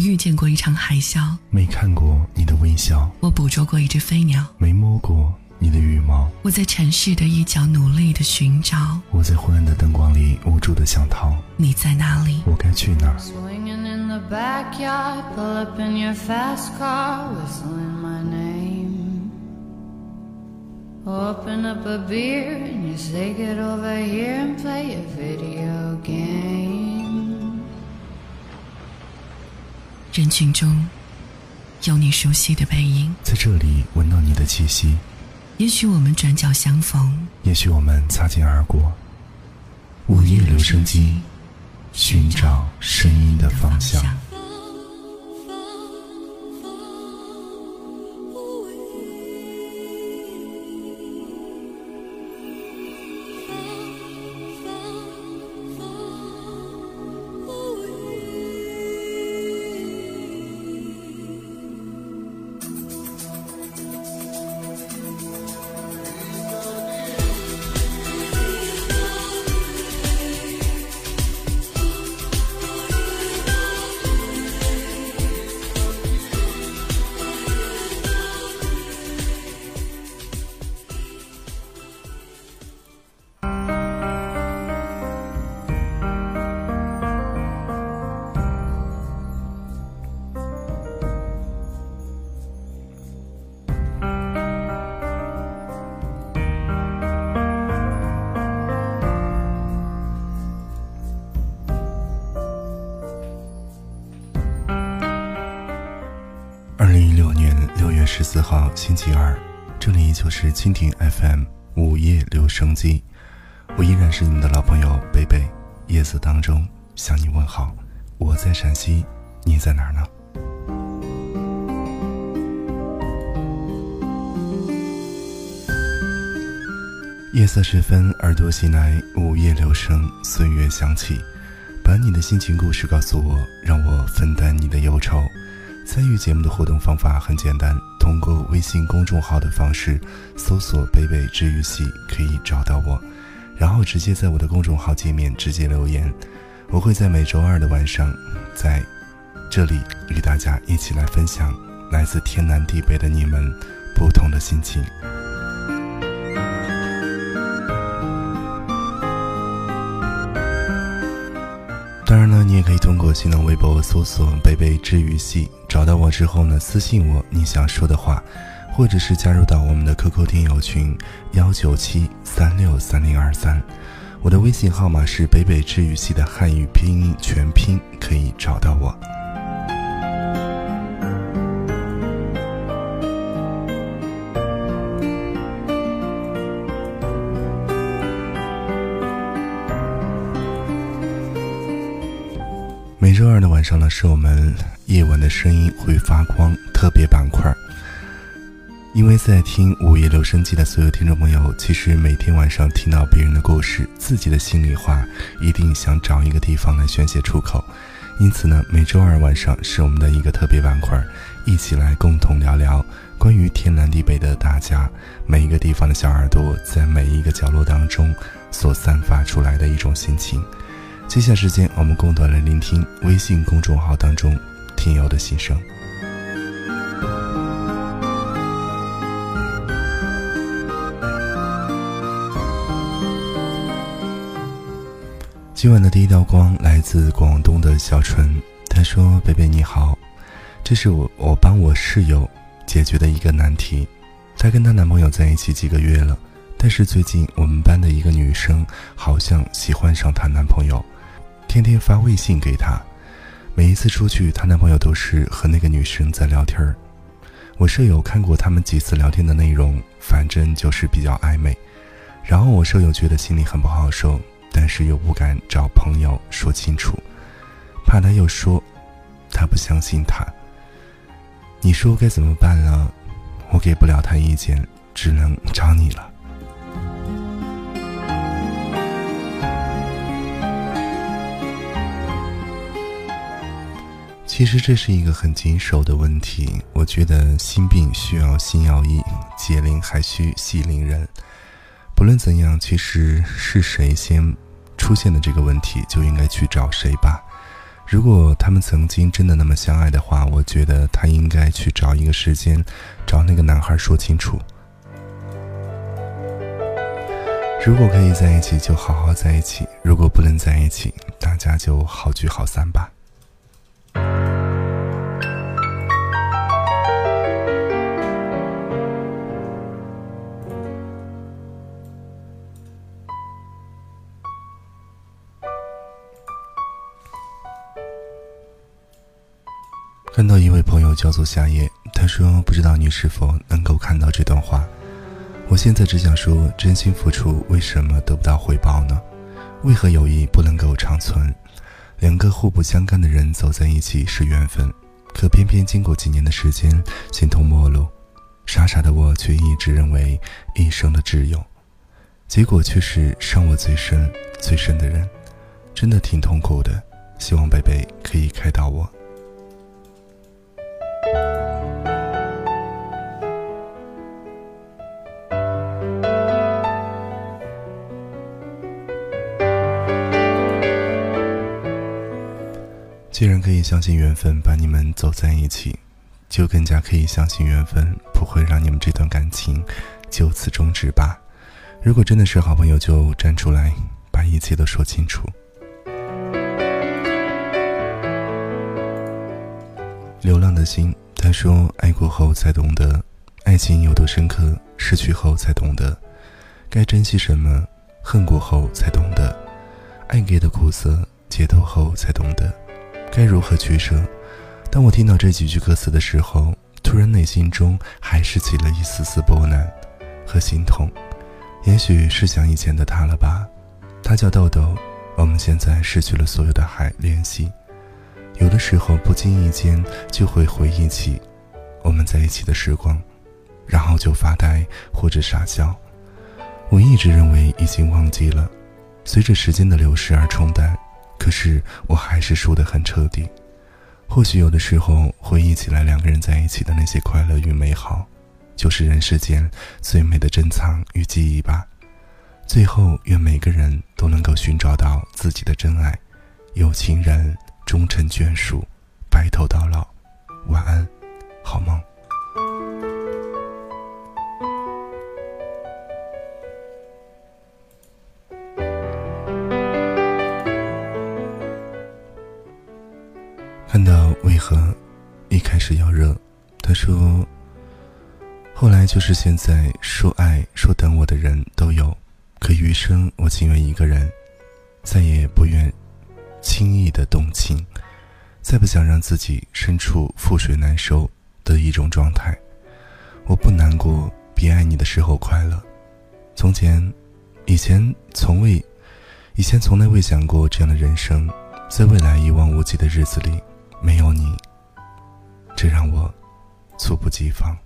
遇见过一场海啸，没看过你的微笑；我捕捉过一只飞鸟，没摸过你的羽毛。我在城市的一角努力的寻找，我在昏暗的灯光里无助的想逃。你在哪里？我该去哪儿？Open up a beer and you say get over here and play a video game. 人群中有你熟悉的背影，在这里闻到你的气息。也许我们转角相逢，也许我们擦肩而过。午夜留声机，寻找声音的方向。十四号星期二，这里依旧是蜻蜓 FM 午夜留声机，我依然是你们的老朋友贝贝。夜色当中向你问好，我在陕西，你在哪儿呢？夜色时分，耳朵袭来，午夜留声，岁月响起，把你的心情故事告诉我，让我分担你的忧愁。参与节目的互动方法很简单，通过微信公众号的方式搜索“北北治愈系”可以找到我，然后直接在我的公众号界面直接留言，我会在每周二的晚上在这里与大家一起来分享来自天南地北的你们不同的心情。当然呢，你也可以通过新浪微博搜索“贝贝治愈系”，找到我之后呢，私信我你想说的话，或者是加入到我们的 QQ 听友群幺九七三六三零二三，我的微信号码是“北北治愈系”的汉语拼音全拼，可以找到我。周二的晚上呢，是我们夜晚的声音会发光特别板块。因为在听午夜留声机的所有听众朋友，其实每天晚上听到别人的故事，自己的心里话，一定想找一个地方来宣泄出口。因此呢，每周二晚上是我们的一个特别板块，一起来共同聊聊关于天南地北的大家，每一个地方的小耳朵，在每一个角落当中所散发出来的一种心情。接下时间，我们共同来聆听微信公众号当中听友的心声。今晚的第一道光来自广东的小纯，她说：“贝贝你好，这是我我帮我室友解决的一个难题。她跟她男朋友在一起几个月了，但是最近我们班的一个女生好像喜欢上她男朋友。”天天发微信给她，每一次出去，她男朋友都是和那个女生在聊天儿。我舍友看过他们几次聊天的内容，反正就是比较暧昧。然后我舍友觉得心里很不好受，但是又不敢找朋友说清楚，怕他又说他不相信他。你说该怎么办了？我给不了他意见，只能找你了。其实这是一个很棘手的问题。我觉得心病需要心药医，解铃还需系铃人。不论怎样，其实是谁先出现的这个问题，就应该去找谁吧。如果他们曾经真的那么相爱的话，我觉得他应该去找一个时间，找那个男孩说清楚。如果可以在一起，就好好在一起；如果不能在一起，大家就好聚好散吧。看到一位朋友叫做夏夜，他说：“不知道你是否能够看到这段话。我现在只想说，真心付出为什么得不到回报呢？为何友谊不能够长存？两个互不相干的人走在一起是缘分，可偏偏经过几年的时间，形同陌路。傻傻的我却一直认为一生的挚友，结果却是伤我最深、最深的人，真的挺痛苦的。希望贝贝可以开导我。”既然可以相信缘分把你们走在一起，就更加可以相信缘分不会让你们这段感情就此终止吧。如果真的是好朋友，就站出来把一切都说清楚。流浪的心，他说：“爱过后才懂得，爱情有多深刻；失去后才懂得，该珍惜什么；恨过后才懂得，爱给的苦涩；解脱后才懂得。”该如何取舍？当我听到这几句歌词的时候，突然内心中还是起了一丝丝波澜和心痛。也许是想以前的他了吧？他叫豆豆。我们现在失去了所有的还联系，有的时候不经意间就会回忆起我们在一起的时光，然后就发呆或者傻笑。我一直认为已经忘记了，随着时间的流逝而冲淡。可是我还是输得很彻底。或许有的时候回忆起来两个人在一起的那些快乐与美好，就是人世间最美的珍藏与记忆吧。最后，愿每个人都能够寻找到自己的真爱，有情人终成眷属，白头就是现在，说爱说等我的人都有，可余生我情愿一个人，再也不愿轻易的动情，再不想让自己身处覆水难收的一种状态。我不难过，比爱你的时候快乐。从前，以前从未，以前从来未想过这样的人生，在未来一望无际的日子里。没有你，这让我猝不及防。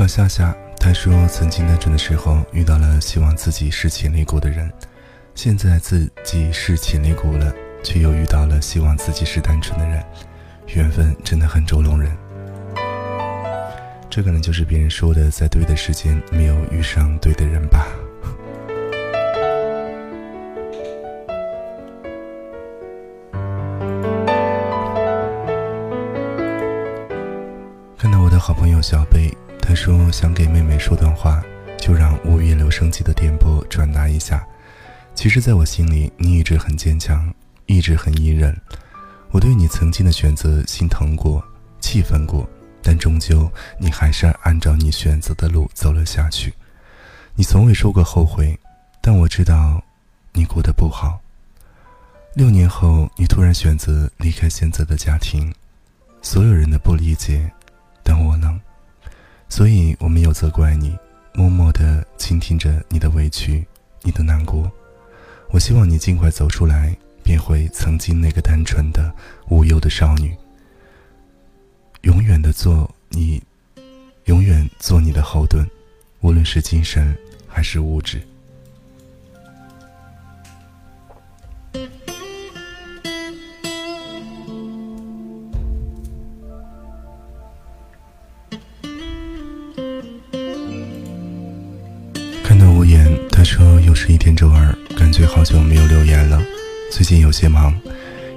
小夏夏他说：“曾经单纯的时候遇到了希望自己是潜力股的人，现在自己是潜力股了，却又遇到了希望自己是单纯的人，缘分真的很捉弄人。”这可能就是别人说的，在对的时间没有遇上对的人吧。看到我的好朋友小贝，他说想给妹妹说段话，就让五月留声机的电波转达一下。其实，在我心里，你一直很坚强，一直很隐忍。我对你曾经的选择心疼过，气愤过。但终究，你还是按照你选择的路走了下去。你从未说过后悔，但我知道，你过得不好。六年后，你突然选择离开现在的家庭，所有人的不理解，所以我没有责怪你，默默的倾听着你的委屈，你的难过。我希望你尽快走出来，变回曾经那个单纯的、无忧的少女。永远的做你，永远做你的后盾，无论是精神还是物质。好久没有留言了。最近有些忙，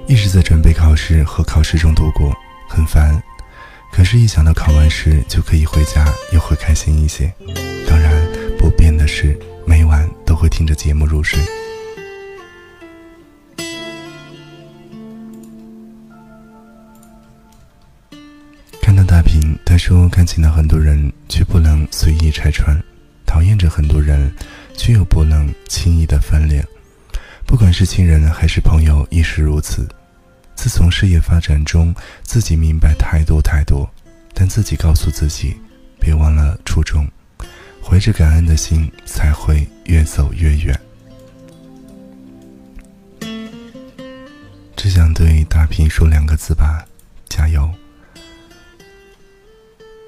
一直在准备考试和考试中度过，很烦。可是，一想到考完试就可以回家，又会开心一些。当然，不变的是每晚都会听着节目入睡。看到大屏，他说感情的很多人却不能随意拆穿，讨厌着很多人。却又不能轻易的翻脸，不管是亲人还是朋友，亦是如此。自从事业发展中，自己明白太多太多，但自己告诉自己，别忘了初衷，怀着感恩的心，才会越走越远。只想对大平说两个字吧，加油。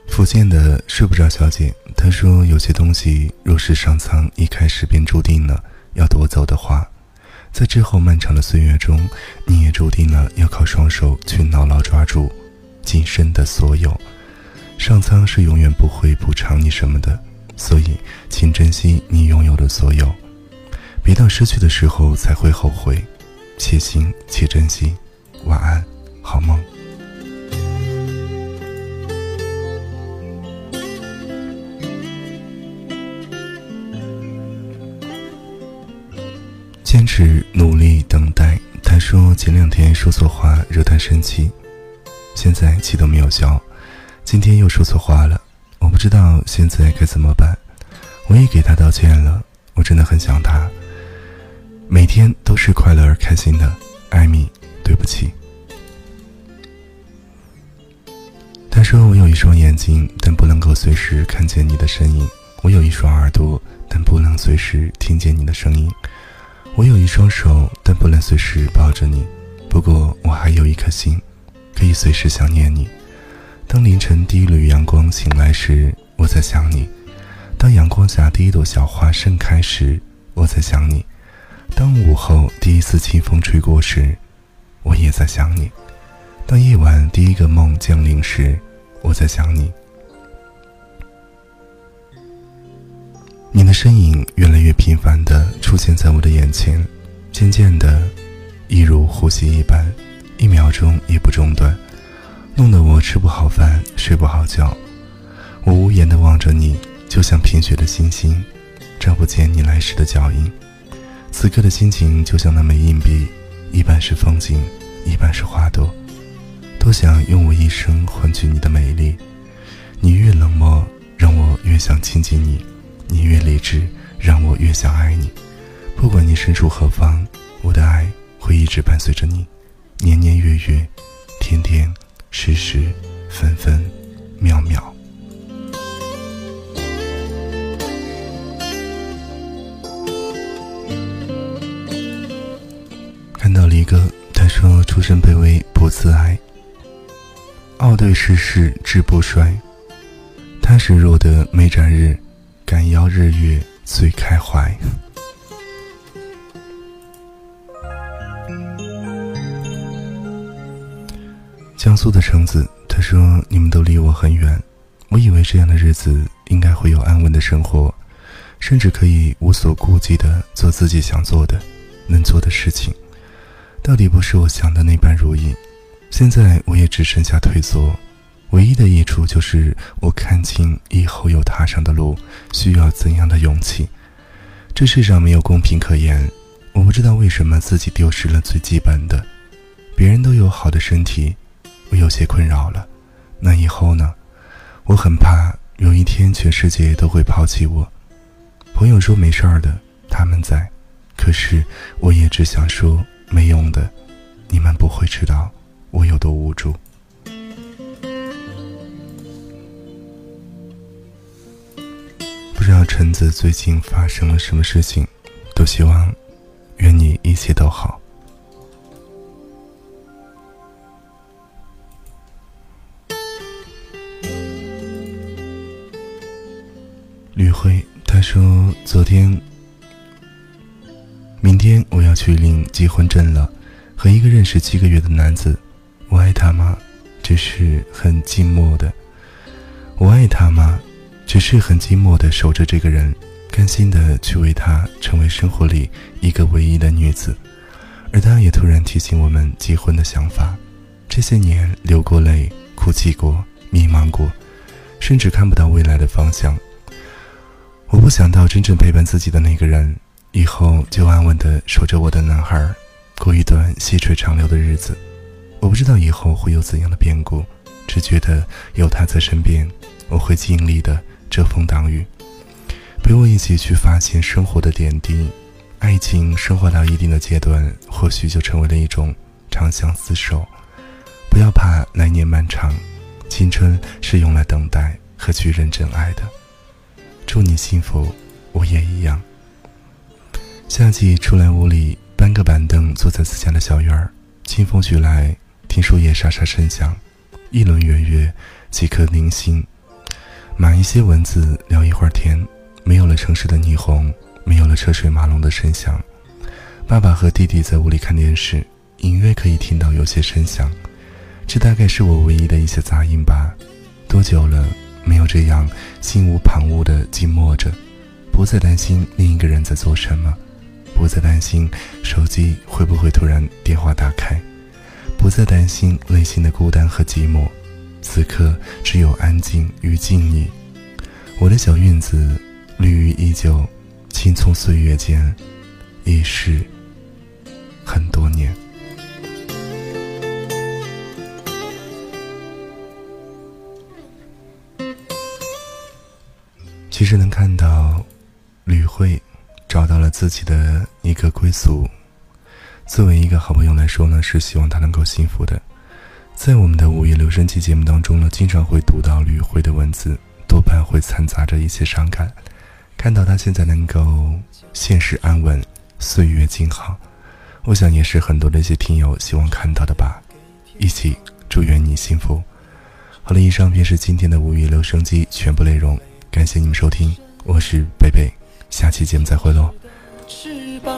福建的睡不着小姐，她说：“有些东西若是上苍一开始便注定了要夺走的话，在之后漫长的岁月中，你也注定了要靠双手去牢牢抓住今生的所有。上苍是永远不会补偿你什么的，所以请珍惜你拥有的所有，别到失去的时候才会后悔。且行且珍惜，晚安，好梦。”坚持努力等待。他说前两天说错话惹他生气，现在气都没有消。今天又说错话了，我不知道现在该怎么办。我也给他道歉了，我真的很想他。每天都是快乐而开心的，艾米，对不起。他说我有一双眼睛，但不能够随时看见你的身影；我有一双耳朵，但不能随时听见你的声音。我有一双手，但不能随时抱着你。不过，我还有一颗心，可以随时想念你。当凌晨第一缕阳光醒来时，我在想你；当阳光下第一朵小花盛开时，我在想你；当午后第一次清风吹过时，我也在想你；当夜晚第一个梦降临时，我在想你。你的身影越来越频繁地出现在我的眼前，渐渐的，一如呼吸一般，一秒钟也不中断，弄得我吃不好饭，睡不好觉。我无言地望着你，就像贫血的星星，照不见你来时的脚印。此刻的心情就像那枚硬币，一半是风景，一半是花朵。多想用我一生换取你的美丽。你越冷漠，让我越想亲近你。你越理智，让我越想爱你。不管你身处何方，我的爱会一直伴随着你，年年月月，天天，时时，分分，秒秒。看到离哥，他说：“出身卑微不自爱，傲对世事志不衰，踏实若得没展日。”敢邀日月最开怀。江苏的橙子，他说：“你们都离我很远，我以为这样的日子应该会有安稳的生活，甚至可以无所顾忌的做自己想做的、能做的事情。到底不是我想的那般如意。现在我也只剩下退缩。”唯一的益处就是我看清以后有踏上的路需要怎样的勇气。这世上没有公平可言，我不知道为什么自己丢失了最基本的。别人都有好的身体，我有些困扰了。那以后呢？我很怕有一天全世界都会抛弃我。朋友说没事儿的，他们在。可是我也只想说没用的，你们不会知道我有多无助。不知道橙子最近发生了什么事情，都希望愿你一切都好。吕辉他说：“昨天、明天我要去领结婚证了，和一个认识七个月的男子，我爱他吗？只是很寂寞的。我爱他吗？”只是很寂寞的守着这个人，甘心的去为他成为生活里一个唯一的女子，而他也突然提醒我们结婚的想法。这些年流过泪，哭泣过，迷茫过，甚至看不到未来的方向。我不想到真正陪伴自己的那个人，以后就安稳的守着我的男孩，过一段细水长流的日子。我不知道以后会有怎样的变故，只觉得有他在身边，我会尽力的遮风挡雨，陪我一起去发现生活的点滴。爱情升华到一定的阶段，或许就成为了一种长相厮守。不要怕来年漫长，青春是用来等待和去认真爱的。祝你幸福，我也一样。夏季出来屋里，搬个板凳，坐在自家的小院儿，清风徐来。听树叶沙沙声响，一轮圆月，几颗凝心。码一些文字，聊一会儿天。没有了城市的霓虹，没有了车水马龙的声响。爸爸和弟弟在屋里看电视，隐约可以听到有些声响。这大概是我唯一的一些杂音吧。多久了，没有这样心无旁骛的静默着，不再担心另一个人在做什么，不再担心手机会不会突然电话打开。不再担心内心的孤单和寂寞，此刻只有安静与静谧。我的小院子，绿意依旧，青葱岁月间，已是很多年。其实能看到，吕慧找到了自己的一个归宿。作为一个好朋友来说呢，是希望他能够幸福的。在我们的午夜留声机节目当中呢，经常会读到吕慧的文字，多半会掺杂着一些伤感。看到他现在能够现实安稳，岁月静好，我想也是很多的一些听友希望看到的吧。一起祝愿你幸福。好了，以上便是今天的午夜留声机全部内容，感谢你们收听，我是贝贝，下期节目再会喽。翅膀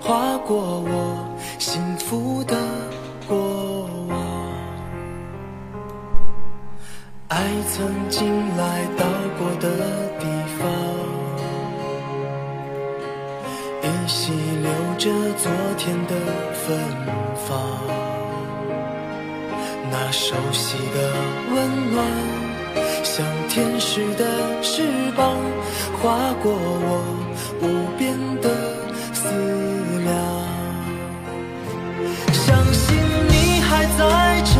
划过我幸福的爱曾经来到过的地方，依稀留着昨天的芬芳，那熟悉的温暖，像天使的翅膀，划过我无边的思量。相信你还。在这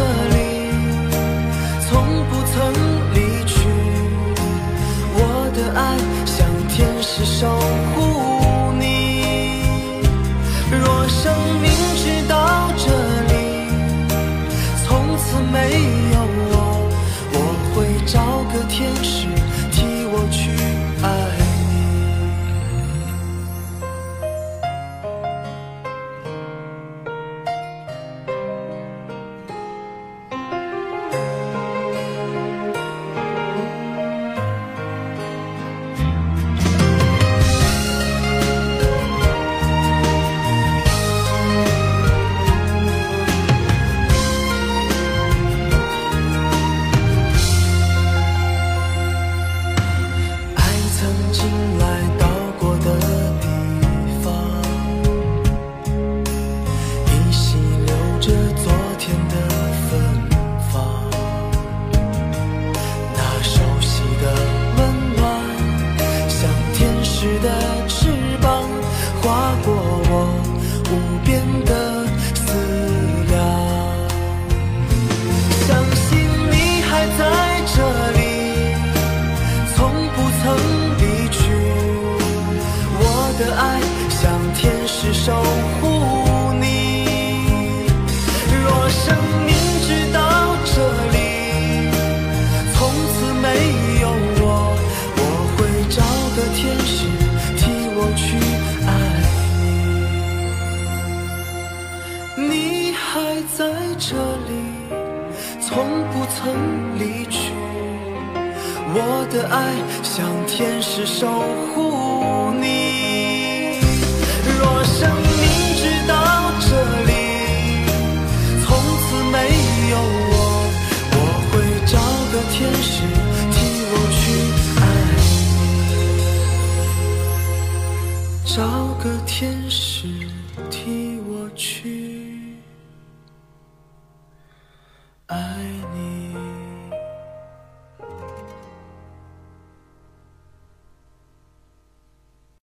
从不曾离去。我的爱像天使守护你。